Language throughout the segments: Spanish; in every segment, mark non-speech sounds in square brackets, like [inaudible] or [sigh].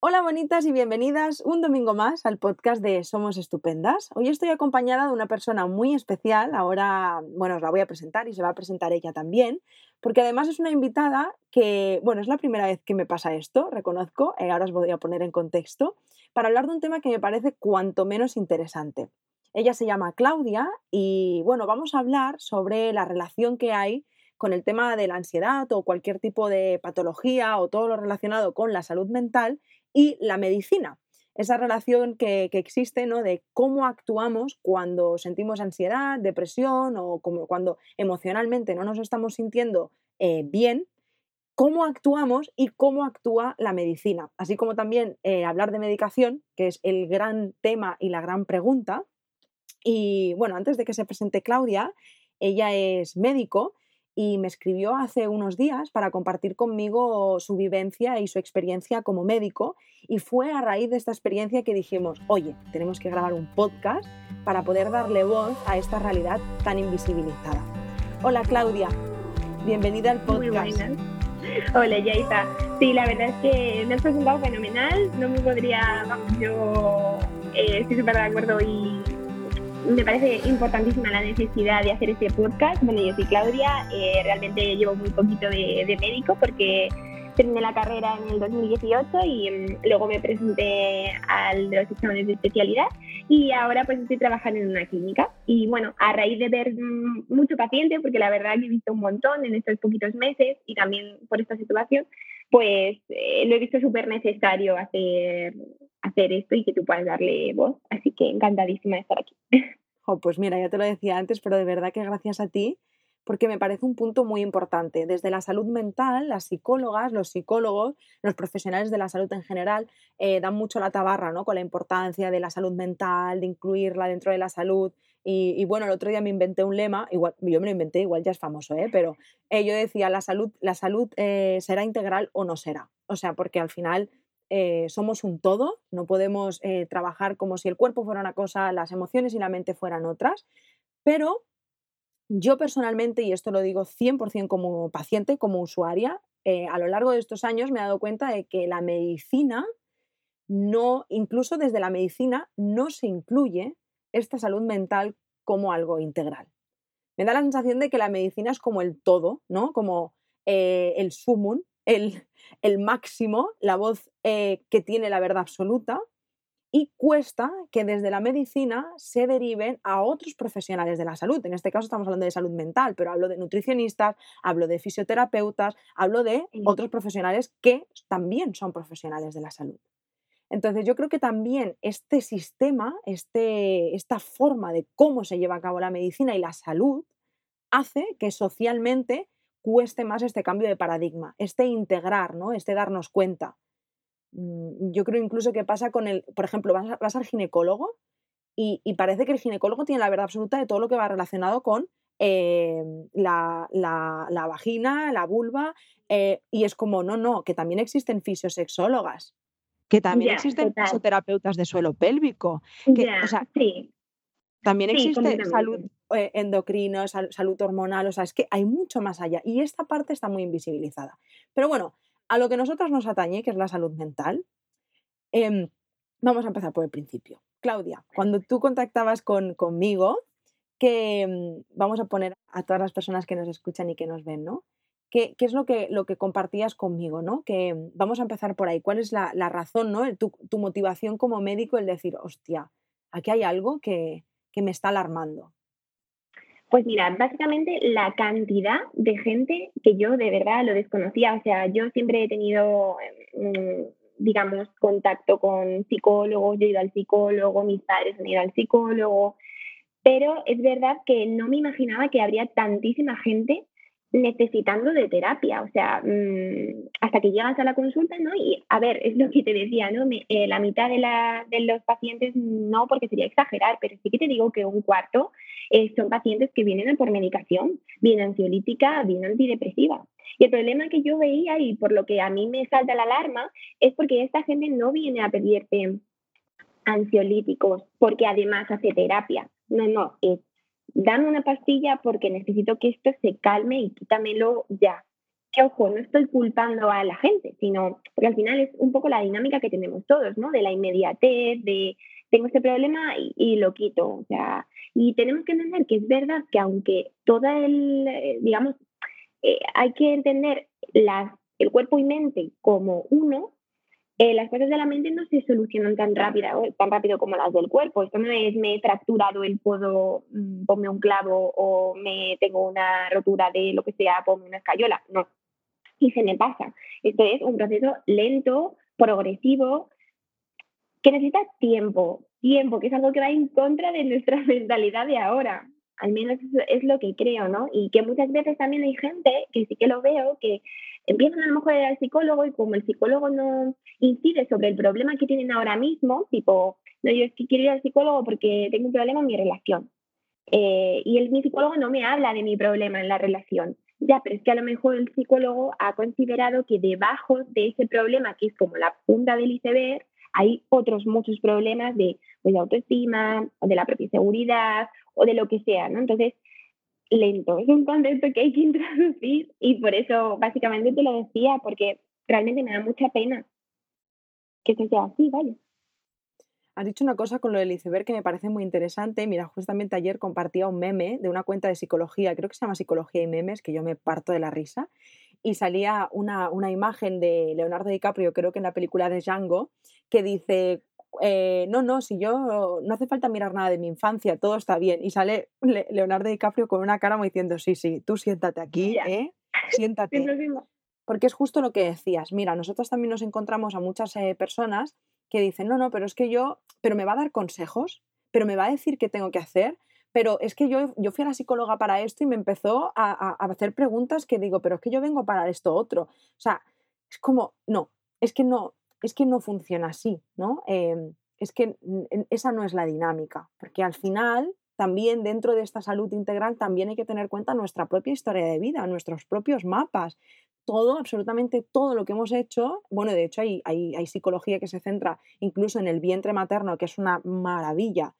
Hola bonitas y bienvenidas un domingo más al podcast de Somos Estupendas. Hoy estoy acompañada de una persona muy especial, ahora, bueno, os la voy a presentar y se va a presentar ella también, porque además es una invitada que, bueno, es la primera vez que me pasa esto, reconozco, eh, ahora os voy a poner en contexto, para hablar de un tema que me parece cuanto menos interesante. Ella se llama Claudia y, bueno, vamos a hablar sobre la relación que hay con el tema de la ansiedad o cualquier tipo de patología o todo lo relacionado con la salud mental y la medicina. Esa relación que, existe ¿no? de cómo actuamos cuando sentimos ansiedad, depresión o como cuando emocionalmente no nos estamos sintiendo eh, bien, cómo actuamos y cómo actúa la medicina. Así como también eh, hablar de medicación, que es el gran tema y la gran pregunta. Y bueno, antes de que se presente Claudia, ella es médico y me escribió hace unos días para compartir conmigo su vivencia y su experiencia como médico y fue a raíz de esta experiencia que dijimos, oye, tenemos que grabar un podcast para poder darle voz a esta realidad tan invisibilizada. Hola Claudia, bienvenida al podcast. Hola Yaisa. Sí, la verdad es que me has presentado fenomenal. No me podría, vamos, yo eh, estoy súper de acuerdo y me parece importantísima la necesidad de hacer este podcast. Bueno, yo soy Claudia, eh, realmente llevo muy poquito de, médico porque terminé la carrera en el 2018 y mm, luego me presenté al de los exámenes de especialidad y ahora pues estoy trabajando en una clínica. Y bueno, a raíz de ver mm, mucho paciente, porque la verdad que he visto un montón en estos poquitos meses y también por esta situación, pues eh, lo he visto súper necesario hacer, hacer esto y que tú puedas darle voz. Así que encantadísima de estar aquí. [laughs] Oh, pues mira, ya te lo decía antes, pero de verdad que gracias a ti, porque me parece un punto muy importante. Desde la salud mental, las psicólogas, los psicólogos, los profesionales de la salud en general, eh, dan mucho la tabarra ¿no? con la importancia de la salud mental, de incluirla dentro de la salud. Y, bueno, el otro día me inventé un lema, igual, yo me lo inventé, igual ya es famoso, ¿eh? pero eh, yo decía, la salud, la salud será integral o no será. O sea, porque al final eh, somos un todo, no podemos eh, trabajar como si el cuerpo fuera una cosa, las emociones y la mente fueran otras, pero yo personalmente, y esto lo digo 100% como paciente, como usuaria, eh, a lo largo de estos años me he dado cuenta de que la medicina no, incluso desde la medicina, no se incluye esta salud mental como algo integral. Me da la sensación de que la medicina es como el todo, ¿no? Como el sumum, el, máximo, la voz eh, que tiene la verdad absoluta, y cuesta que desde la medicina se deriven a otros profesionales de la salud. En este caso estamos hablando de salud mental, pero hablo de nutricionistas, hablo de fisioterapeutas, hablo de otros profesionales que también son profesionales de la salud. Entonces yo creo que también este sistema, este, esta forma de cómo se lleva a cabo la medicina y la salud, hace que socialmente cueste más este cambio de paradigma, este integrar, ¿no? este darnos cuenta. Mm, yo creo incluso que pasa con el, por ejemplo, vas, al ginecólogo y, parece que el ginecólogo tiene la verdad absoluta de todo lo que va relacionado con eh, la, vagina, la vulva, eh, y es como, no, no, que también existen fisiosexólogas, que también existen fisioterapeutas de suelo pélvico. Que, o sea, También existe salud eh, endocrino, salud hormonal, o sea, es que hay mucho más allá y esta parte está muy invisibilizada. Pero bueno, a lo que nosotros nos atañe, que es la salud mental, em, vamos a empezar por el principio. Claudia, cuando tú contactabas con, conmigo, que em, vamos a poner a todas las personas que nos escuchan y que nos ven, ¿no? ¿Qué, es lo que, lo que compartías conmigo, ¿no? Que em, vamos a empezar por ahí. ¿Cuál es la, razón, ¿no? Tu, tu, motivación como médico, el decir, hostia, aquí hay algo que, me está alarmando. Pues mira, básicamente la cantidad de gente que yo de verdad lo desconocía, o sea, yo siempre he tenido, mm, digamos, contacto con psicólogos, yo he ido al psicólogo, mis padres han ido al psicólogo, pero es verdad que no me imaginaba que habría tantísima gente necesitando de terapia, o sea, mm, hasta que llegas a la consulta, ¿no? Y a ver, es lo que te decía, ¿no? Eh, la mitad de, la, de, los pacientes no, porque sería exagerar, pero sí que te digo que un cuarto eh, son pacientes que vienen por medicación, bien ansiolítica, bien antidepresiva. Y el problema que yo veía y por lo que a mí me salta la alarma es porque esta gente no viene a pedirte ansiolíticos porque además hace terapia. No, no, es dame una pastilla porque necesito que esto se calme y quítamelo ya. que ojo, no estoy culpando a la gente, sino porque al final es un poco la dinámica que tenemos todos, ¿no? De la inmediatez, de tengo este problema y, lo quito. O sea, y tenemos que entender que es verdad que aunque toda el, eh, digamos, eh, hay que entender las, el cuerpo y mente como uno, eh, las cosas de la mente no se solucionan tan rápido, tan rápido como las del cuerpo. Esto no es me he fracturado el codo, mm, ponme un clavo o me tengo una rotura de lo que sea, ponme una escayola. No. Y se me pasa. Esto es un proceso lento, progresivo, que necesita tiempo, tiempo, que es algo que va en contra de nuestra [laughs] mentalidad de ahora. Al menos es lo que creo, ¿no? Y que muchas veces también hay gente, que sí que lo veo, que empiezan a lo mejor a ir al psicólogo y como el psicólogo no incide sobre el problema que tienen ahora mismo, tipo, no, yo es que quiero ir al psicólogo porque tengo un problema en mi relación. Eh, y el, mi psicólogo no me habla de mi problema en la relación. Ya, pero es que a lo mejor el psicólogo ha considerado que debajo de ese problema, que es como la punta del iceberg, hay otros muchos problemas de, pues, de autoestima, o de la propia seguridad, o de lo que sea, ¿no? Entonces, lento, es un concepto que hay que [laughs] introducir y por eso básicamente te lo decía, porque realmente me da mucha pena que eso sea así, vaya. Has dicho una cosa con lo del iceberg que me parece muy interesante. Mira, justamente ayer compartía un meme de una cuenta de psicología, creo que se llama Psicología y Memes, que yo me parto de la risa, y salía una, una imagen de Leonardo DiCaprio, creo que en la película de Django, que dice, eh, no, no, si yo no hace falta mirar nada de mi infancia, todo está bien. Y sale Leonardo DiCaprio con una cara muy diciendo, sí, sí, tú siéntate aquí, ¿eh? [laughs] Siéntate. Porque es justo lo que decías. Mira, nosotros también nos encontramos a muchas eh, personas que dicen, no, no, pero es que yo, pero me va a dar consejos, pero me va a decir qué tengo que hacer, pero es que yo, yo fui a la psicóloga para esto y me empezó a, a hacer preguntas que digo, pero es que yo vengo para esto otro. O sea, es como, no, es que no, es que no funciona así, ¿no? Em, es que esa no es la dinámica, porque al final también dentro de esta salud integral también hay que tener en cuenta nuestra propia historia de vida, nuestros propios mapas, todo, absolutamente todo lo que hemos hecho. Bueno, de hecho hay, hay, psicología que se centra incluso en el vientre materno, que es una maravilla,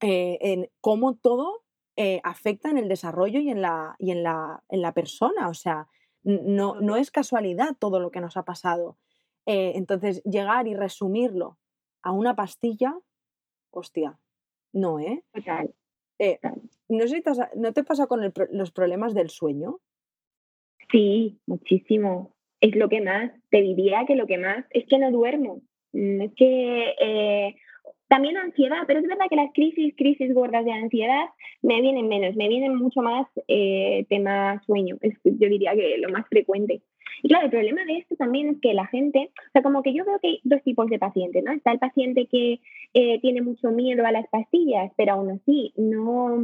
eh, en cómo todo eh, afecta en el desarrollo y en la, y en la, en la persona. O sea, no, no es casualidad todo lo que nos ha pasado. Eh, entonces, llegar y resumirlo a una pastilla, hostia, no, ¿eh? eh no, sé ¿No te pasa con los problemas del sueño? Sí, muchísimo. Es lo que más, te diría que lo que más es que no duermo. Mm, es que eh, también ansiedad, pero es verdad que las crisis, crisis gordas de ansiedad me vienen menos, me vienen mucho más eh, tema sueño. Es, yo diría que lo más frecuente. Y claro, el problema de esto también es que la gente, o sea, como que yo veo que hay dos tipos de pacientes, ¿no? Está el paciente que eh, tiene mucho miedo a las pastillas, pero aún así no,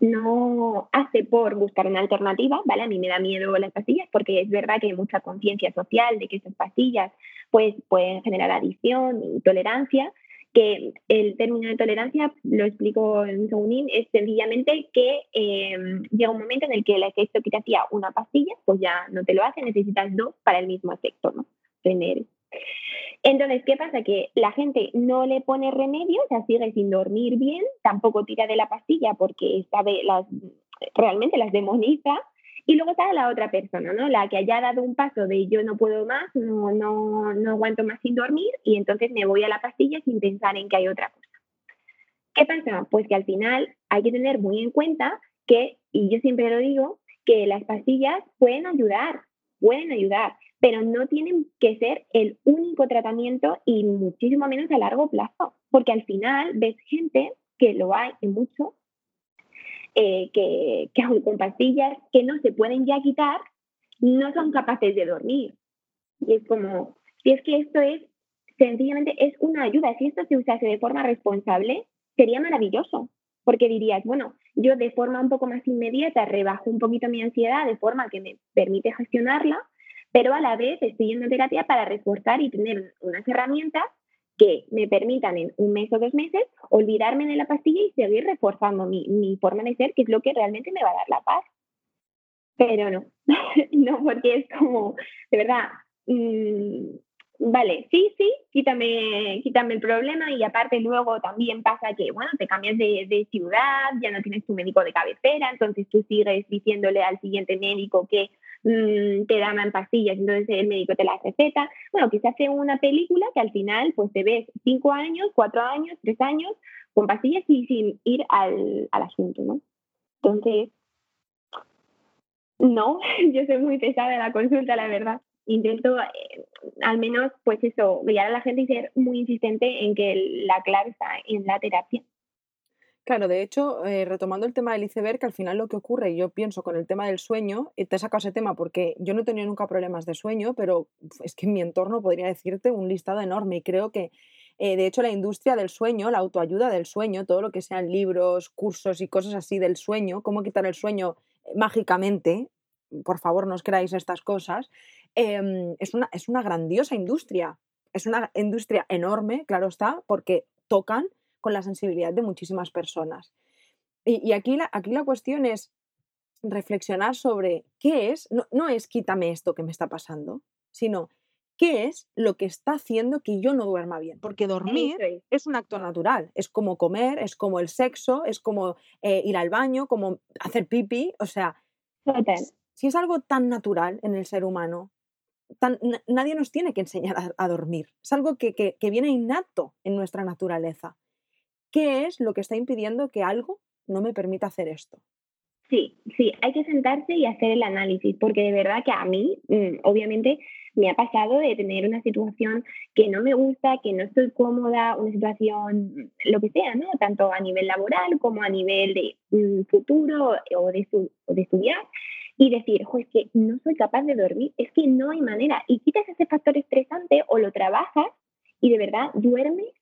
no hace por buscar una alternativa, ¿vale? A mí me da miedo las pastillas porque es verdad que hay mucha conciencia social de que esas pastillas pues, pueden generar adicción y tolerancia, que el término de tolerancia, lo explico en un segundín, es sencillamente que em, llega un momento en el que el efecto que te hacía una pastilla, pues ya no te lo hace, necesitas dos para el mismo efecto, ¿no? Tener. Entonces, ¿qué pasa? Que la gente no le pone remedio, o sea, sigue sin dormir bien, tampoco tira de la pastilla porque sabe las, realmente las demoniza, y luego está la otra persona, ¿no? La que haya dado un paso de yo no puedo más, no, no, no aguanto más sin dormir y entonces me voy a la pastilla sin pensar en que hay otra cosa. ¿Qué pasa? Pues que al final hay que tener muy en cuenta que, y yo siempre lo digo, que las pastillas pueden ayudar, pueden ayudar, pero no tienen que ser el único tratamiento y muchísimo menos a largo plazo, porque al final ves gente que lo hay en mucho eh, que, que con pastillas que no se pueden ya quitar, no son capaces de dormir. Y es como, si es que esto es, sencillamente es una ayuda, si esto se usase de forma responsable, sería maravilloso, porque dirías, bueno, yo de forma un poco más inmediata rebajo un poquito mi ansiedad de forma que me permite gestionarla, pero a la vez estoy yendo terapia para reforzar y tener unas herramientas que me permitan en un mes o dos meses olvidarme de la pastilla y seguir reforzando mi, mi forma de ser, que es lo que realmente me va a dar la paz. Pero no, [laughs] no, porque es como, de verdad, mm, vale, sí, sí, quítame, quítame el problema y aparte luego también pasa que, bueno, te cambias de, de, ciudad, ya no tienes tu médico de cabecera, entonces tú sigues diciéndole al siguiente médico que mm, te dan pastillas, entonces el médico te la receta. Bueno, que se hace una película que al final pues te ves cinco años, cuatro años, tres años con pastillas y sin ir al, al asunto, ¿no? Entonces, no, [laughs] yo soy muy pesada de la consulta, la verdad. Intento, eh, al menos, pues eso, guiar a la gente y ser muy insistente en que la clave está en la terapia. Claro, de hecho, eh, retomando el tema del iceberg, que al final lo que ocurre, yo pienso con el tema del sueño, y te he sacado ese tema porque yo no he tenido nunca problemas de sueño, pero es que en mi entorno podría decirte un listado enorme y creo que, eh, de hecho, la industria del sueño, la autoayuda del sueño, todo lo que sean libros, cursos y cosas así del sueño, cómo quitar el sueño mágicamente, por favor no os creáis estas cosas, em, es, una, es una grandiosa industria. Es una industria enorme, claro está, porque tocan con la sensibilidad de muchísimas personas. Y, aquí, la, aquí la cuestión es reflexionar sobre qué es, no, no es quítame esto que me está pasando, sino qué es lo que está haciendo que yo no duerma bien. Porque dormir es un acto natural, es como comer, es como el sexo, es como eh, ir al baño, como hacer pipí, o sea, si es algo tan natural en el ser humano, nadie nos tiene que enseñar a, dormir. Es algo que, que, viene innato en nuestra naturaleza. ¿Qué es lo que está impidiendo que algo no me permita hacer esto? Sí, sí, hay que sentarse y hacer el análisis, porque de verdad que a mí, mm, obviamente, me ha pasado de tener una situación que no me gusta, que no estoy cómoda, una situación, lo que sea, ¿no? Tanto a nivel laboral como a nivel de mm, futuro o de, o de estudiar y decir, es que no soy capaz de dormir, es que no hay manera. Y quitas ese factor estresante o lo trabajas y de verdad duermes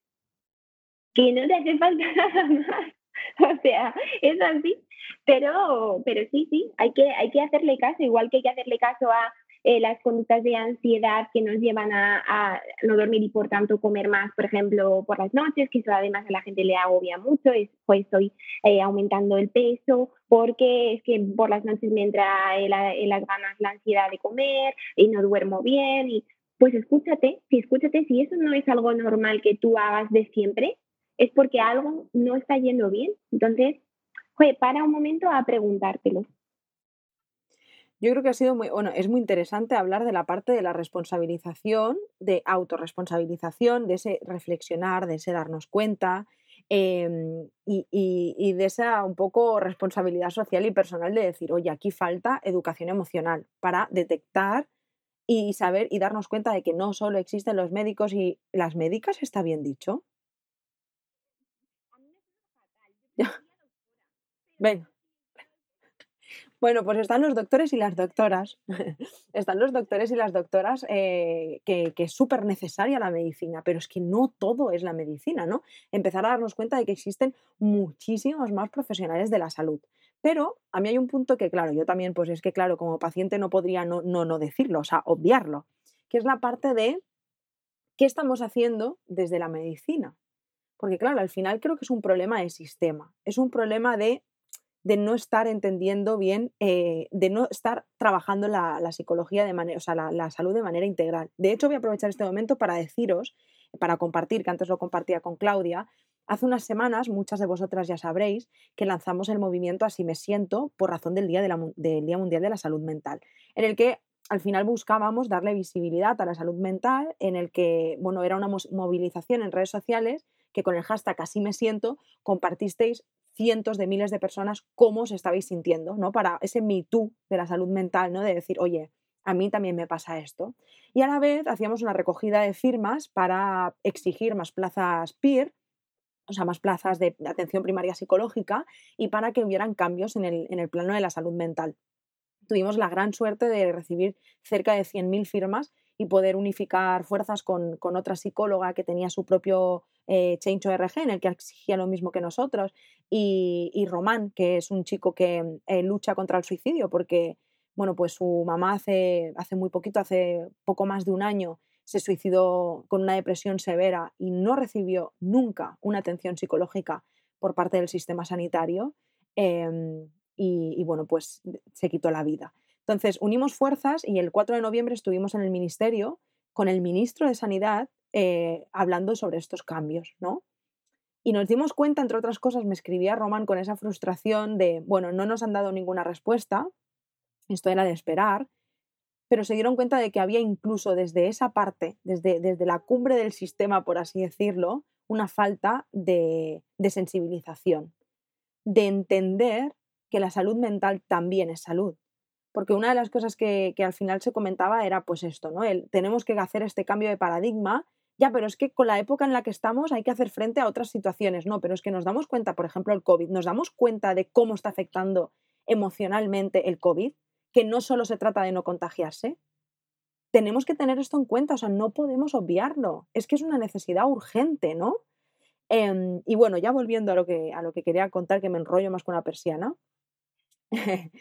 que no te hace falta [laughs] nada más. O sea, es así. Pero, pero sí, sí, hay que, hay que hacerle caso, igual que hay que hacerle caso a eh, las conductas de ansiedad que nos llevan a, no dormir y por tanto comer más, por ejemplo, por las noches, que eso además a la gente le agobia mucho, es, pues estoy eh, aumentando el peso, porque es que por las noches me entra las ganas, la ansiedad de comer y no duermo bien. Y, pues escúchate, si escúchate, si eso no es algo normal que tú hagas de siempre, es porque algo no está yendo bien. Entonces, para un momento a preguntártelo. Yo creo que ha sido muy, bueno, es muy interesante hablar de la parte de la responsabilización, de autorresponsabilización, de ese reflexionar, de ese darnos cuenta em, y, de esa un poco responsabilidad social y personal de decir, oye, aquí falta educación emocional para detectar y saber y darnos cuenta de que no solo existen los médicos y las médicas, está bien dicho. Ven. Bueno, pues están los doctores y las doctoras. [laughs] están los doctores y las doctoras eh, que, es súper necesaria la medicina, pero es que no todo es la medicina, ¿no? Empezar a darnos cuenta de que existen muchísimos más profesionales de la salud. Pero a mí hay un punto que, claro, yo también, pues es que, claro, como paciente no podría no, no, no decirlo, o sea, obviarlo, que es la parte de qué estamos haciendo desde la medicina. Porque, claro, al final creo que es un problema de sistema, es un problema de de no estar entendiendo bien, eh, de no estar trabajando la, psicología de manera, o sea, la, salud de manera integral. De hecho, voy a aprovechar este momento para deciros, para compartir, que antes lo compartía con Claudia, hace unas semanas, muchas de vosotras ya sabréis, que lanzamos el movimiento Así me siento por razón del Día, del Día Mundial de la Salud Mental, en el que al final buscábamos darle visibilidad a la salud mental, en el que, bueno, era una movilización en redes sociales que con el hashtag Así me siento compartisteis cientos de miles de personas cómo os estabais sintiendo, ¿no? Para ese me too de la salud mental, ¿no? De decir, oye, a mí también me pasa esto. Y a la vez hacíamos una recogida de firmas para exigir más plazas PIR, o sea, más plazas de atención primaria psicológica y para que hubieran cambios en el, en el plano de la salud mental. Tuvimos la gran suerte de recibir cerca de 100.000 firmas y poder unificar fuerzas con, otra psicóloga que tenía su propio eh, Change ORG, en el que exigía lo mismo que nosotros, y, Román, que es un chico que eh, lucha contra el suicidio, porque bueno, pues su mamá hace, hace muy poquito, hace poco más de un año, se suicidó con una depresión severa y no recibió nunca una atención psicológica por parte del sistema sanitario. Em, y, bueno, pues se quitó la vida. Entonces, unimos fuerzas y el 4 de noviembre estuvimos en el ministerio con el ministro de Sanidad eh, hablando sobre estos cambios, ¿no? Y nos dimos cuenta, entre otras cosas, me escribía Román con esa frustración de, bueno, no nos han dado ninguna respuesta, esto era de esperar, pero se dieron cuenta de que había incluso desde esa parte, desde, desde la cumbre del sistema, por así decirlo, una falta de, de sensibilización, de entender que la salud mental también es salud. Porque una de las cosas que, que al final se comentaba era pues esto, ¿no? El, tenemos que hacer este cambio de paradigma ya, pero es que con la época en la que estamos hay que hacer frente a otras situaciones. No, pero es que nos damos cuenta, por ejemplo, el COVID, nos damos cuenta de cómo está afectando emocionalmente el COVID, que no solo se trata de no contagiarse. Tenemos que tener esto en cuenta, o sea, no podemos obviarlo. Es que es una necesidad urgente, ¿no? Em, y bueno, ya volviendo a lo, que, a lo que quería contar, que me enrollo más con la persiana, [laughs]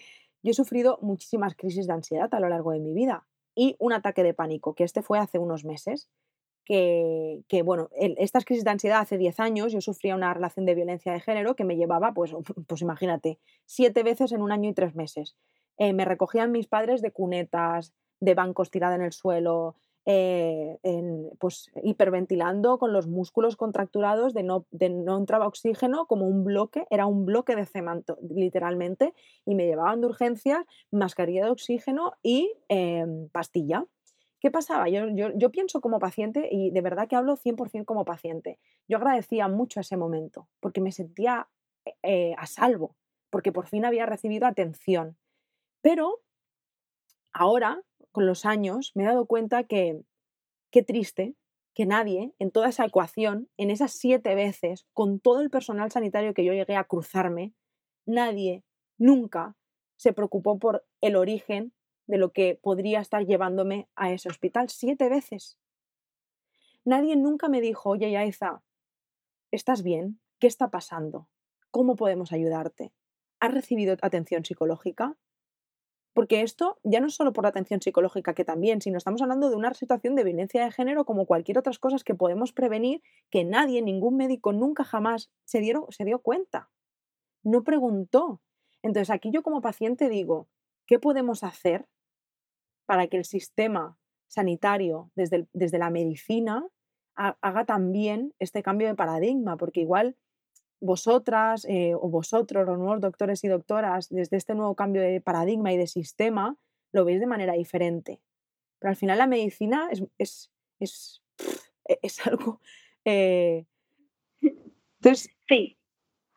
yo he sufrido muchísimas crisis de ansiedad a lo largo de mi vida y un ataque de pánico, que este fue hace unos meses, que, bueno, estas crisis de ansiedad hace 10 años yo sufría una relación de violencia de género que me llevaba, pues, [laughs] pues imagínate, siete veces en un año y tres meses. Eh, me recogían mis padres de cunetas, de bancos tirada en el suelo, eh, pues hiperventilando con los músculos contracturados de no, de no entraba oxígeno como un bloque, era un bloque de cemento literalmente y me llevaban de urgencias mascarilla de oxígeno y em, pastilla. ¿Qué pasaba? Yo, yo, pienso como paciente y de verdad que hablo 100% como paciente. Yo agradecía mucho ese momento porque me sentía eh, a salvo, porque por fin había recibido atención. Pero ahora, con los años, me he dado cuenta que qué triste que nadie en toda esa ecuación, en esas siete veces, con todo el personal sanitario que yo llegué a cruzarme, nadie nunca se preocupó por el origen de lo que podría estar llevándome a ese hospital siete veces. Nadie nunca me dijo, oye, Yaiza, ¿estás bien? ¿Qué está pasando? ¿Cómo podemos ayudarte? ¿Has recibido atención psicológica? Porque esto ya no es solo por la atención psicológica, que también, sino estamos hablando de una situación de violencia de género como cualquier otras cosas que podemos prevenir que nadie, ningún médico nunca jamás se, dieron, se dio cuenta. No preguntó. Entonces aquí yo como paciente digo, ¿qué podemos hacer para que el sistema sanitario desde, desde la medicina haga también este cambio de paradigma, porque igual vosotras eh, o vosotros, los nuevos doctores y doctoras, desde este nuevo cambio de paradigma y de sistema, lo veis de manera diferente. Pero al final la medicina es, es, es, [laughs] e, algo... Eh, [laughs] entonces, sí.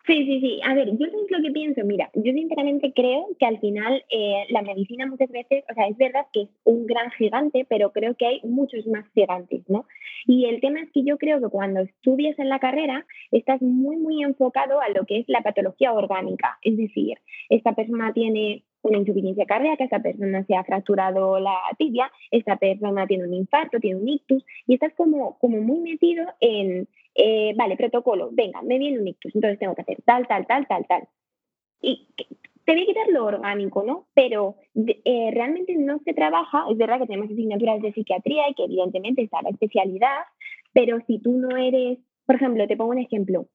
Sí, sí, sí. A ver, yo sé lo que pienso. Mira, yo sinceramente creo que al final eh, la medicina muchas veces, o sea, es verdad que es un gran gigante, pero creo que hay muchos más gigantes, ¿no? Y el tema es que yo creo que cuando estudias en la carrera estás muy, muy enfocado a lo que es la patología orgánica. Es decir, esta persona tiene una insuficiencia cardíaca, esta persona se ha fracturado la tibia, esta persona tiene un infarto, tiene un ictus, y estás como, como muy metido en eh, vale, protocolo, venga, me viene un ictus, entonces tengo que hacer tal, tal, tal, tal, tal. Y te voy a quitar lo orgánico, ¿no? Pero eh, realmente no se trabaja, es verdad que tenemos asignaturas de psiquiatría y que evidentemente está la especialidad, pero si tú no eres, por ejemplo, te pongo un ejemplo,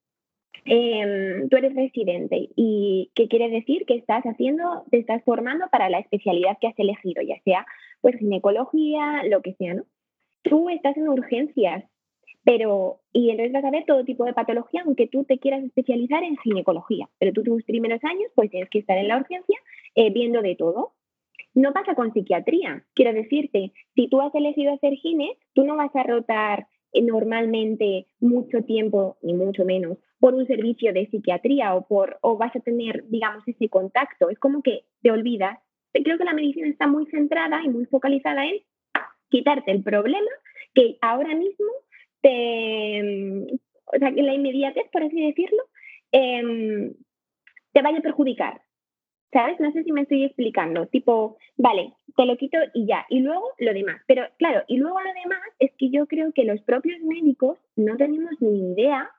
em, tú eres residente y ¿qué quiere decir? Que estás haciendo, te estás formando para la especialidad que has elegido, ya sea pues ginecología, lo que sea, ¿no? Tú estás en urgencias pero, y entonces vas a ver todo tipo de patología, aunque tú te quieras especializar en ginecología, pero tú tus primeros años pues tienes que estar en la urgencia eh, viendo de todo. No pasa con psiquiatría. Quiero decirte, si tú has elegido hacer gine, tú no vas a rotar eh, normalmente mucho tiempo, ni mucho menos, por un servicio de psiquiatría o, por, o vas a tener, digamos, ese contacto. Es como que te olvidas. Creo que la medicina está muy centrada y muy focalizada en quitarte el problema que ahora mismo te, o sea, la inmediatez, por así decirlo, em, te vaya a perjudicar. ¿Sabes? No sé si me estoy explicando. Tipo, vale, te lo quito y ya. Y luego lo demás. Pero claro, y luego lo demás es que yo creo que los propios médicos no tenemos ni idea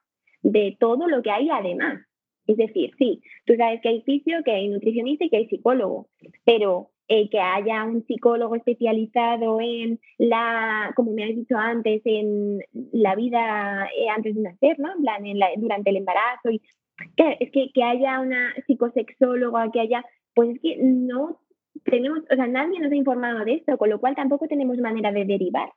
de todo lo que hay además. Es decir, sí, tú sabes que hay fisio, que hay nutricionista y que hay psicólogo, pero eh, que haya un psicólogo especializado en la, como me has dicho antes, en la vida eh, antes de nacer, ¿no? En plan, durante el embarazo. Y, es que, que haya una psicosexóloga, que haya, pues es que no tenemos, o sea, nadie nos ha informado de esto, con lo cual tampoco tenemos manera de derivar.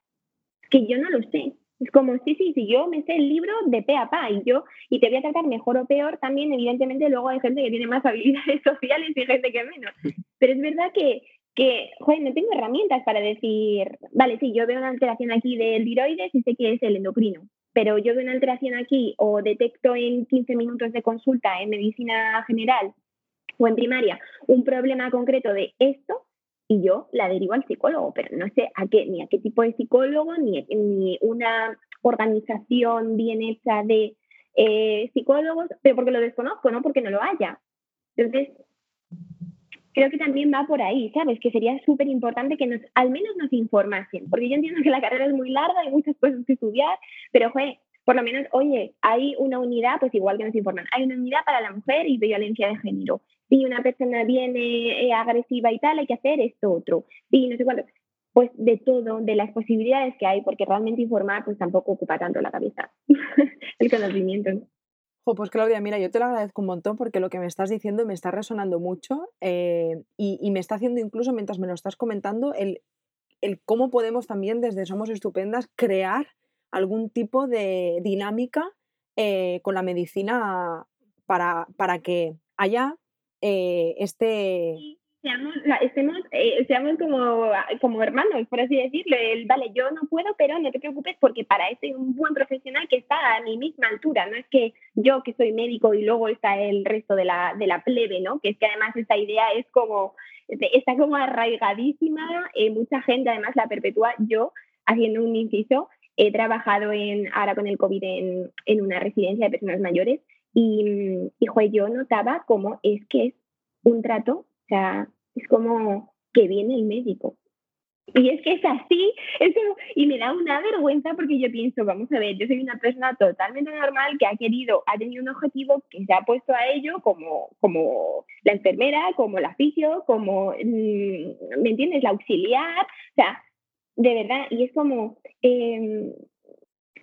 Que yo no lo sé. Es como, sí, sí, sí, yo me sé el libro de pe a pa y yo, y te voy a tratar mejor o peor, también evidentemente luego hay gente que tiene más [laughs] habilidades sociales y gente que menos. Pero es verdad que, que, joder, no tengo herramientas para decir, vale, sí, yo veo una alteración aquí del tiroides y sé que es el endocrino, pero yo veo una alteración aquí o detecto en 15 minutos de consulta en medicina general o en primaria un problema concreto de esto y yo la derivo al psicólogo, pero no sé a qué, ni a qué tipo de psicólogo, ni, ni una organización bien hecha de eh, psicólogos, pero porque lo desconozco, no porque no lo haya. Entonces, creo que también va por ahí, ¿sabes? Que sería súper importante que nos, al menos nos informasen, porque yo entiendo que la carrera es muy larga, hay muchas cosas que estudiar, pero, joder, por lo menos, oye, hay una unidad, pues igual que nos informan, hay una unidad para la mujer y violencia de género. Si una persona viene eh, agresiva y tal, hay que hacer esto otro. Sí, no sé cuánto. Pues de todo, de las posibilidades que hay, porque realmente informar pues tampoco ocupa tanto la cabeza, [laughs] el conocimiento pues Claudia, mira, yo te lo agradezco un montón porque lo que me estás diciendo me está resonando mucho eh, y, me está haciendo incluso, mientras me lo estás comentando, el, el cómo podemos también desde Somos Estupendas crear algún tipo de dinámica eh, con la medicina para, para que haya eh, este seamos, estemos, eh, seamos como, como hermanos, por así decirlo. El, vale, yo no puedo, pero no te preocupes porque para eso hay un buen profesional que está a mi misma altura. No es que yo que soy médico y luego está el resto de la, de la plebe, ¿no? Que es que además esta idea es como, está como arraigadísima. Eh, mucha gente además la perpetúa. Yo, haciendo un inciso, he trabajado en, ahora con el COVID en, en una residencia de personas mayores y, y yo notaba cómo es que es un trato o sea, es como que viene el médico. Y es que es así, eso, y me da una vergüenza porque yo pienso, vamos a ver, yo soy una persona totalmente normal que ha querido, ha tenido un objetivo que se ha puesto a ello como, como la enfermera, como la fisio, como, mm, ¿me entiendes?, la auxiliar, o sea, de verdad, y es como, eh,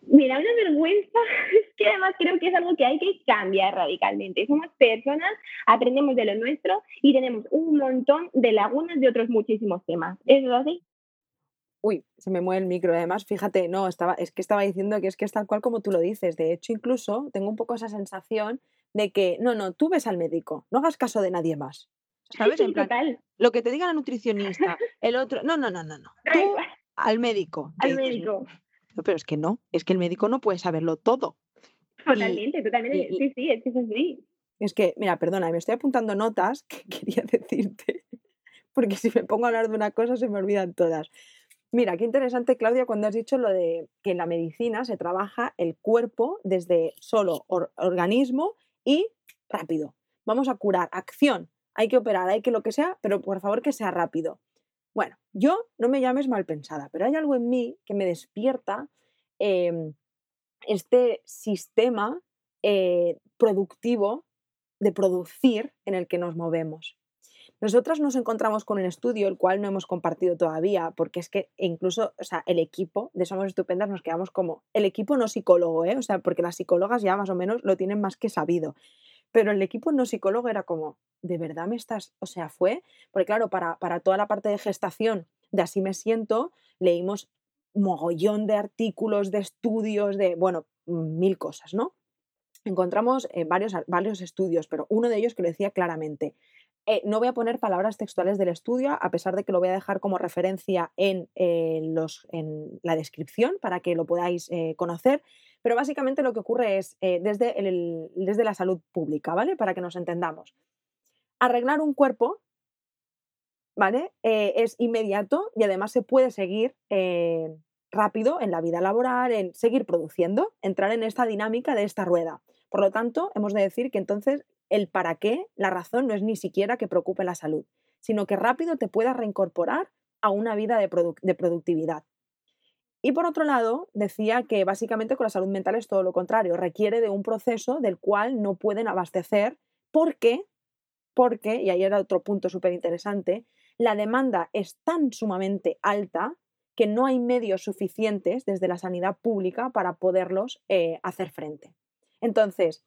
me da una vergüenza, [laughs] es que además creo que es algo que hay que cambiar radicalmente. Somos personas, aprendemos de lo nuestro y tenemos un montón de lagunas de otros muchísimos temas. ¿Es así? Uy, se me mueve el micro. Además, fíjate, no, estaba, es que estaba diciendo que es que es tal cual como tú lo dices. De hecho, incluso tengo un poco esa sensación de que, no, no, tú ves al médico, no hagas caso de nadie más. [laughs] ¿Sabes? En plan, lo que te diga la nutricionista, el otro, no, no, no, no, no. [laughs] Tú al médico. Al médico pero es que no, es que el médico no puede saberlo todo. Totalmente, totalmente. sí, sí, es que es así. Es que, mira, perdona, me estoy apuntando notas que [laughs] quería decirte, porque si me pongo a hablar de una cosa se me olvidan todas. Mira, qué interesante, Claudia, cuando has dicho lo de que en la medicina se trabaja el cuerpo desde solo organismo y rápido. Vamos a curar, acción, hay que operar, hay que lo que sea, pero por favor que sea rápido. Bueno, yo no me llames mal pensada, pero hay algo en mí que me despierta em, este sistema eh, productivo de producir en el que nos movemos. Nosotras nos encontramos con un estudio, el cual no hemos compartido todavía, porque es que incluso, o sea, el equipo de Somos Estupendas nos quedamos como, el equipo no psicólogo, ¿eh? O sea, porque las psicólogas ya más o menos lo tienen más que sabido. Pero el equipo no psicólogo era como, ¿de verdad me estás? O sea, fue, porque claro, para, para toda la parte de gestación de Así me siento, leímos mogollón de artículos, de estudios, de, bueno, mil cosas, ¿no? Encontramos eh, varios, varios estudios, pero uno de ellos que lo decía claramente. Eh, no voy a poner palabras textuales del estudio, a pesar de que lo voy a dejar como referencia en, eh, los, en la descripción para que lo podáis conocer, pero básicamente lo que ocurre es eh, desde, la salud pública, ¿vale? Para que nos entendamos. Arreglar un cuerpo, ¿vale? Eh, es inmediato y además se puede seguir eh, rápido en la vida laboral, en seguir produciendo, entrar en esta dinámica de esta rueda. Por lo tanto, hemos de decir que entonces el para qué, la razón no es ni siquiera que preocupe la salud, sino que rápido te puedas reincorporar a una vida de productividad. Y por otro lado, decía que básicamente con la salud mental es todo lo contrario, requiere de un proceso del cual no pueden abastecer porque, porque, y ahí era otro punto súper interesante, la demanda es tan sumamente alta que no hay medios suficientes desde la sanidad pública para poderlos eh, hacer frente. Entonces,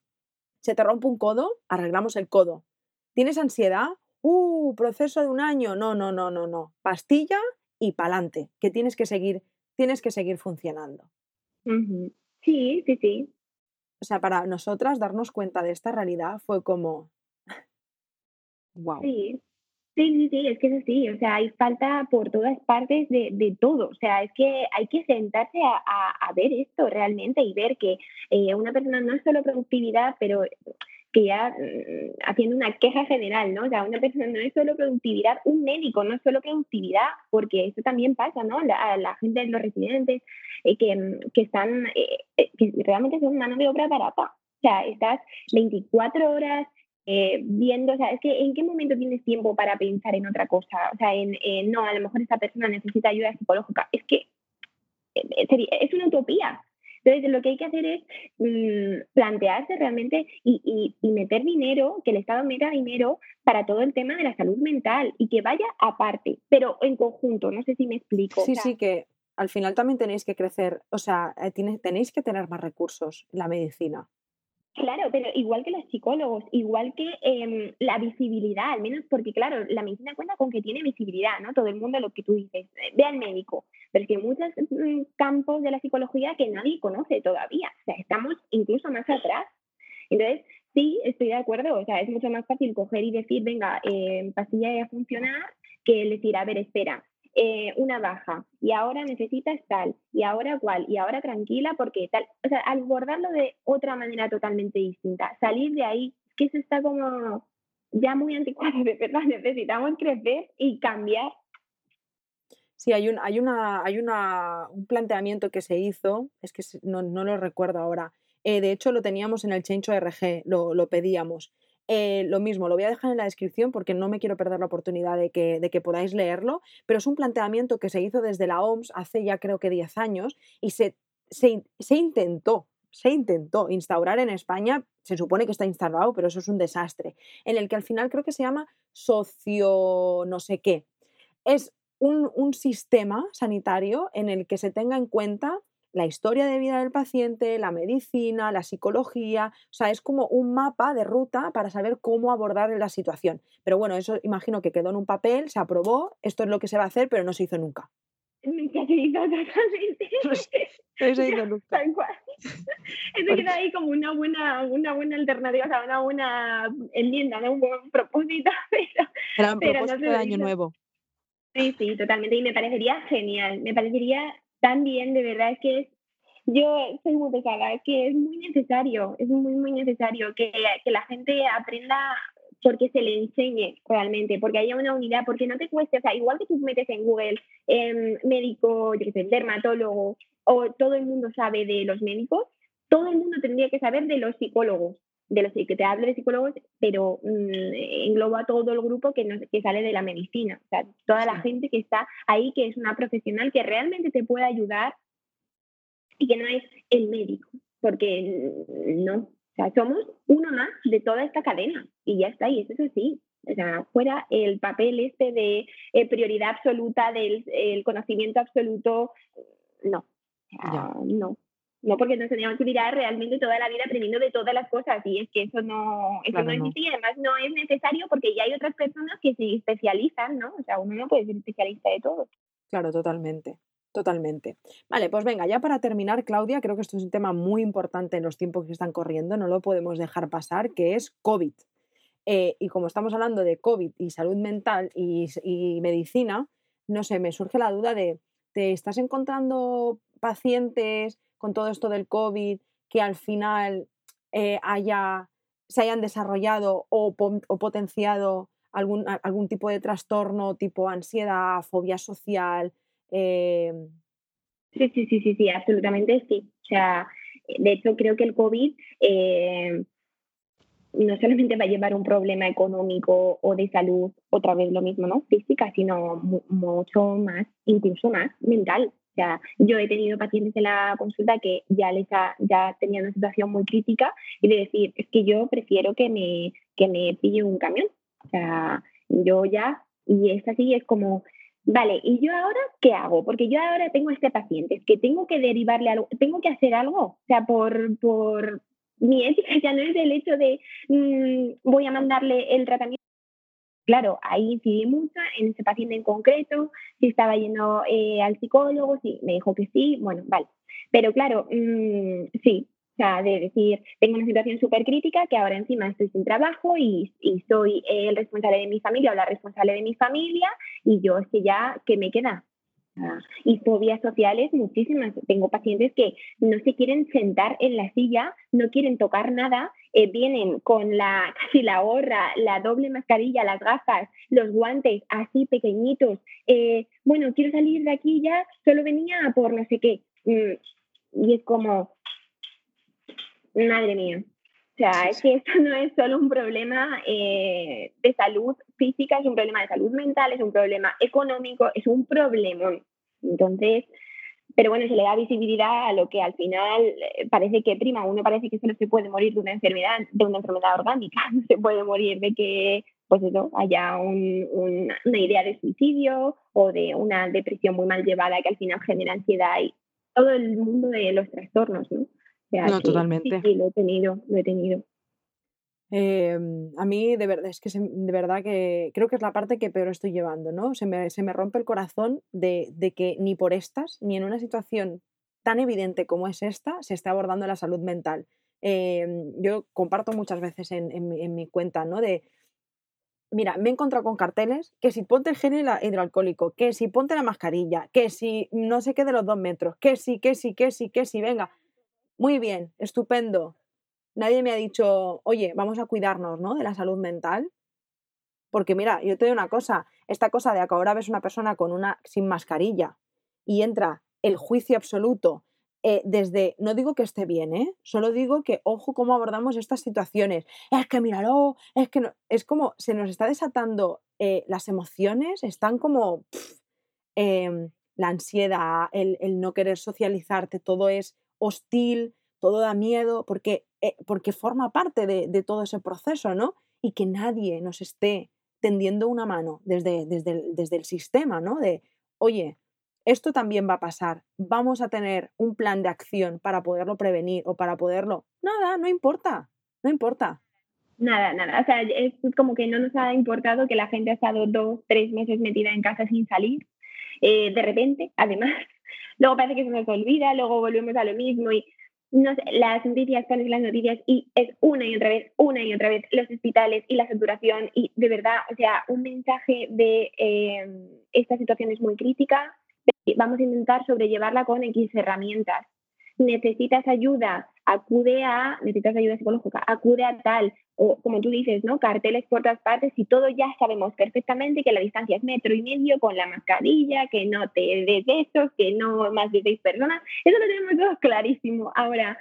se te rompe un codo, arreglamos el codo. ¿Tienes ansiedad? ¡Uh! Proceso de un año. No, no, no, no, no. Pastilla y pa'lante, que tienes que seguir tienes que seguir funcionando. Sí, sí, sí. O sea, para nosotras darnos cuenta de esta realidad fue como, wow. Sí, Sí, sí, sí, es que es así, o sea, hay falta por todas partes de, de todo, o sea, es que hay que sentarse a, a, ver esto realmente y ver que eh, una persona no es solo productividad, pero que ya mm, haciendo una queja general, ¿no? O sea, una persona no es solo productividad, un médico no es solo productividad, porque eso también pasa, ¿no? La, la gente, los residentes eh, que, que, están, eh, que realmente son mano de obra barata. O sea, estás 24 horas eh, viendo, o sea, es que en qué momento tienes tiempo para pensar en otra cosa, o sea, en, no, a lo mejor esa persona necesita ayuda psicológica, es que eh, es una utopía. Entonces, lo que hay que hacer es mm, plantearse realmente y, y, meter dinero, que el Estado meta dinero para todo el tema de la salud mental y que vaya aparte, pero en conjunto, no sé si me explico. Sí, sí, que al final también tenéis que crecer, o sea, eh, tenéis que tener más recursos, la medicina. Claro, pero igual que los psicólogos, igual que em, la visibilidad, al menos porque, claro, la medicina cuenta con que tiene visibilidad, ¿no? Todo el mundo lo que tú dices, eh, ve al médico, pero es que hay muchos mm, campos de la psicología que nadie conoce todavía, o sea, estamos incluso más atrás. Entonces, sí, estoy de acuerdo, o sea, es mucho más fácil coger y decir, venga, eh, pastilla a funcionar, que decir, a ver, espera, eh, una baja y ahora necesitas tal y ahora cual y ahora tranquila porque tal, o sea, abordarlo de otra manera totalmente distinta, salir de ahí, que eso está como ya muy anticuado, de verdad, necesitamos crecer y cambiar. Sí, hay un, hay una, hay una, un planteamiento que se hizo, es que no, no lo recuerdo ahora. Eh, de hecho, lo teníamos en el Change RG, lo, lo pedíamos eh, lo mismo, lo voy a dejar en la descripción porque no me quiero perder la oportunidad de que, de que podáis leerlo, pero es un planteamiento que se hizo desde la OMS hace ya creo que 10 años y se, se, se intentó se intentó instaurar en España, se supone que está instalado, pero eso es un desastre, en el que al final creo que se llama socio no sé qué. Es un, un sistema sanitario en el que se tenga en cuenta la historia de vida del paciente, la medicina, la psicología, o sea, es como un mapa de ruta para saber cómo abordar la situación. Pero bueno, eso imagino que quedó en un papel, se aprobó, esto es lo que se va a hacer, pero no se hizo nunca. [laughs] Nunca se hizo totalmente. [laughs] No se [laughs] hizo nunca. Tal cual. Eso queda ahí como una buena, una buena alternativa, o sea, una buena enmienda, ¿no? un buen propósito. Pero, pero propósito de año nuevo. Sí, sí, totalmente. Y me parecería genial. Me parecería también, de verdad es que yo soy muy pesada, que es muy necesario, es muy, muy necesario que, que la gente aprenda porque se le enseñe realmente, porque haya una unidad, porque no te cueste, o sea, igual que tú metes en Google em, médico, yo sé, dermatólogo, o todo el mundo sabe de los médicos, todo el mundo tendría que saber de los psicólogos, de los que te hablo de psicólogos, pero mm, engloba todo el grupo que, no, que sale de la medicina, o sea, toda la gente que está ahí, que es una profesional que realmente te puede ayudar y que no es el médico, porque no, o sea, somos uno más de toda esta cadena y ya está, y eso es así. O sea, fuera el papel este de eh, prioridad absoluta, del el conocimiento absoluto, no, no. No porque nos teníamos que tirar realmente toda la vida aprendiendo de todas las cosas y es que eso no, eso no existe y además no es necesario porque ya hay otras personas que se especializan, ¿no? O sea, uno no puede ser especialista de todo. Claro, totalmente. Totalmente. Vale, pues venga, ya para terminar, Claudia, creo que esto es un tema muy importante en los tiempos que están corriendo, no lo podemos dejar pasar, que es COVID. Eh, y como estamos hablando de COVID y salud mental y, y medicina, no sé, me surge la duda de, ¿te estás encontrando pacientes con todo esto del COVID que al final eh, haya, se hayan desarrollado o, potenciado algún, algún, tipo de trastorno tipo ansiedad, fobia social. Em? Sí, sí, sí, sí, sí, absolutamente sí. O sea, de hecho creo que el COVID eh, no solamente va a llevar un problema económico o de salud, otra vez lo mismo, ¿no? Física, sino mucho más, incluso más mental. O sea, yo he tenido pacientes en la consulta que ya les ya tenían una situación muy crítica y de decir, es que yo prefiero que me, que me pille un camión. O sea, yo ya, y es así, es como, vale, ¿y yo ahora qué hago? Porque yo ahora tengo este paciente, es que tengo que derivarle algo, tengo que hacer algo, o sea, por, por mi ética ya no es el hecho de mm, voy a mandarle el tratamiento Claro, ahí incidí mucho en ese paciente en concreto, si estaba yendo eh, al psicólogo, si me dijo que sí, bueno, vale. Pero claro, mm, sí, O sea, de decir, tengo una situación súper crítica que ahora encima estoy sin trabajo y, soy el responsable de mi familia o la responsable de mi familia y yo es que ya, ¿qué me queda? Y fobias sociales, muchísimas. Tengo pacientes que no se quieren sentar en la silla, no quieren tocar nada, eh, vienen con la [laughs] casi la gorra, la doble mascarilla, las gafas, los guantes así pequeñitos. Eh, bueno, quiero salir de aquí ya, solo venía por no sé qué. Mm, y es como, madre mía. O sea, es que esto [laughs] no es solo un problema eh, de salud física, es un problema de salud mental, es un problema económico, es un problema. Entonces, pero bueno, se le da visibilidad a lo que al final eh, parece que prima. Uno parece que solo se puede morir de una enfermedad, de una enfermedad orgánica, [laughs] no se puede morir de que pues eso, haya una idea de suicidio o de una depresión muy mal llevada que al final genera ansiedad y todo el mundo de los trastornos, ¿no? No, totalmente. Sí, lo he tenido, lo he tenido. Em, a mí de verdad es que de verdad que creo que es la parte que peor estoy llevando, ¿no? Se me, se me rompe el corazón de, de, que ni por estas, ni en una situación tan evidente como es esta, se esté abordando la salud mental. Em, yo comparto muchas veces en, en, en, mi cuenta, ¿no? De, mira, me he encontrado con carteles que si ponte el gel hidroalcohólico, que si ponte la mascarilla, que si no sé qué de los dos metros, que si, que si, que si, que si, venga muy bien, estupendo. Nadie me ha dicho, oye, vamos a cuidarnos, ¿no? De la salud mental. Porque mira, yo te digo una cosa, esta cosa de que ahora ves una persona con una sin mascarilla y entra el juicio absoluto eh, desde, no digo que esté bien, ¿eh? Solo digo que ojo cómo abordamos estas situaciones. Es que míralo, es que no, es como se nos está desatando eh, las emociones, están como em, la ansiedad, el, el no querer socializarte, todo es hostil, todo da miedo, porque, eh, porque forma parte de, todo ese proceso, ¿no? Y que nadie nos esté tendiendo una mano desde, desde, el, desde el sistema, ¿no? De, oye, esto también va a pasar, vamos a tener un plan de acción para poderlo prevenir o para poderlo... Nada, no importa, no importa. Nada, nada. O sea, es como que no nos ha importado que la gente ha estado dos, tres meses metida en casa sin salir. Eh, de repente, además, luego parece que se nos olvida, luego volvemos a lo mismo y no sé, las noticias, son las noticias y es una y otra vez, una y otra vez los hospitales y la saturación y de verdad, o sea, un mensaje de eh, esta situación es muy crítica, vamos a intentar sobrellevarla con X herramientas. Necesitas ayuda, acude a, necesitas ayuda psicológica, acude a tal, o como tú dices, ¿no? Carteles por todas partes y todo ya sabemos perfectamente que la distancia es metro y medio con la mascarilla, que no te des besos, que no más de seis personas. Eso lo tenemos todos clarísimo. Ahora,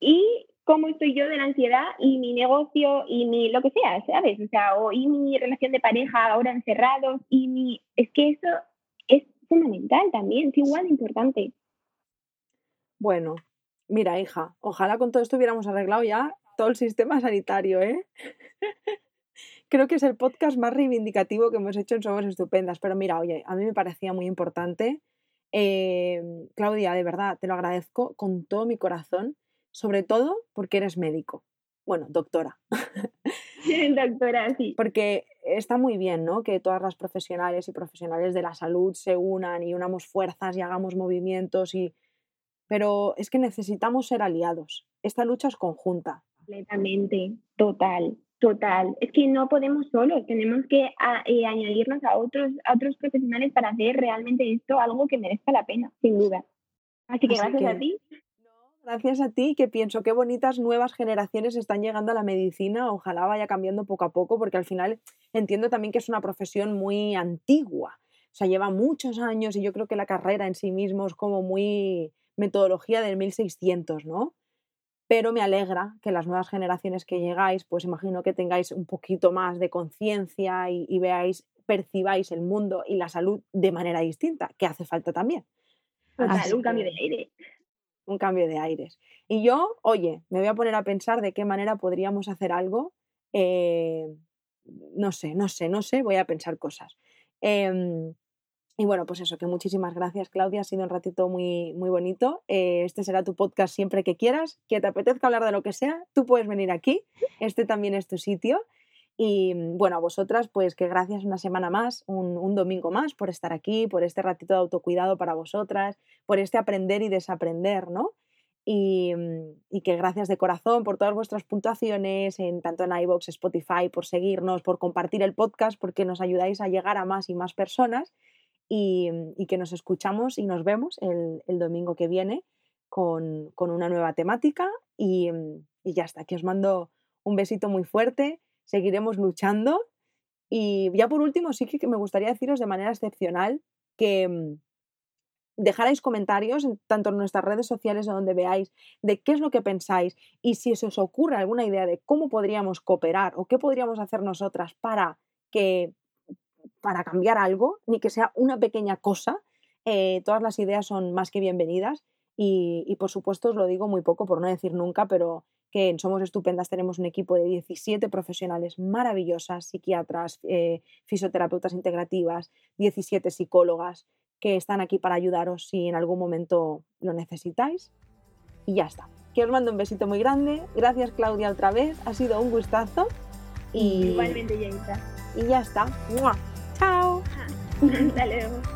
¿y cómo estoy yo de la ansiedad y mi negocio y mi lo que sea, ¿sabes? O sea, o y mi relación de pareja ahora encerrados y mi... Es que eso es fundamental también, es igual de importante. Bueno, mira, hija, ojalá con todo esto hubiéramos arreglado ya todo el sistema sanitario, ¿eh? [laughs] Creo que es el podcast más reivindicativo que hemos hecho en Somos Estupendas, pero mira, oye, a mí me parecía muy importante. Eh, Claudia, de verdad, te lo agradezco con todo mi corazón, sobre todo porque eres médico. Bueno, doctora. [laughs] doctora, sí. Porque está muy bien, ¿no? Que todas las profesionales y profesionales de la salud se unan y unamos fuerzas y hagamos movimientos y pero es que necesitamos ser aliados. Esta lucha es conjunta. Completamente, total, total. Es que no podemos solos, tenemos que eh, añadirnos a otros, a otros profesionales para hacer realmente esto algo que merezca la pena, sin duda. Así que gracias a ti. Gracias a ti, que pienso qué bonitas nuevas generaciones están llegando a la medicina. Ojalá vaya cambiando poco a poco, porque al final entiendo también que es una profesión muy antigua. O sea, lleva muchos años y yo creo que la carrera en sí mismo es como muy, metodología del 1600, ¿no? Pero me alegra que las nuevas generaciones que llegáis, pues imagino que tengáis un poquito más de conciencia y, veáis, percibáis el mundo y la salud de manera distinta, que hace falta también. un cambio de aire. Un cambio de aires. Y yo, oye, me voy a poner a pensar de qué manera podríamos hacer algo. Eh, no sé, no sé, no sé, voy a pensar cosas. Em, y bueno, pues eso, que muchísimas gracias Claudia, ha sido un ratito muy, muy bonito. Eh, este será tu podcast siempre que quieras, que te apetezca hablar de lo que sea, tú puedes venir aquí, este también es tu sitio. Y mm, bueno, a vosotras, pues que gracias una semana más, un, un, domingo más por estar aquí, por este ratito de autocuidado para vosotras, por este aprender y desaprender, ¿no? Y, mm, y que gracias de corazón por todas vuestras puntuaciones, en, tanto en iVoox, Spotify, por seguirnos, por compartir el podcast, porque nos ayudáis a llegar a más y más personas y, que nos escuchamos y nos vemos el, domingo que viene con, una nueva temática y, y ya está, que os mando un besito muy fuerte, seguiremos luchando. Y ya por último sí que me gustaría deciros de manera excepcional que dejarais comentarios tanto en nuestras redes sociales donde veáis de qué es lo que pensáis y si se os ocurre alguna idea de cómo podríamos cooperar o qué podríamos hacer nosotras para que para cambiar algo, ni que sea una pequeña cosa, eh, todas las ideas son más que bienvenidas y, y, por supuesto os lo digo muy poco por no decir nunca, pero que en Somos Estupendas tenemos un equipo de 17 profesionales maravillosas, psiquiatras, eh, fisioterapeutas integrativas, 17 psicólogas que están aquí para ayudaros si en algún momento lo necesitáis. Y ya está. Que os mando un besito muy grande. Gracias Claudia otra vez. Ha sido un gustazo. Y... Igualmente, Jaita. Y ya está. Chao. [laughs] Luego.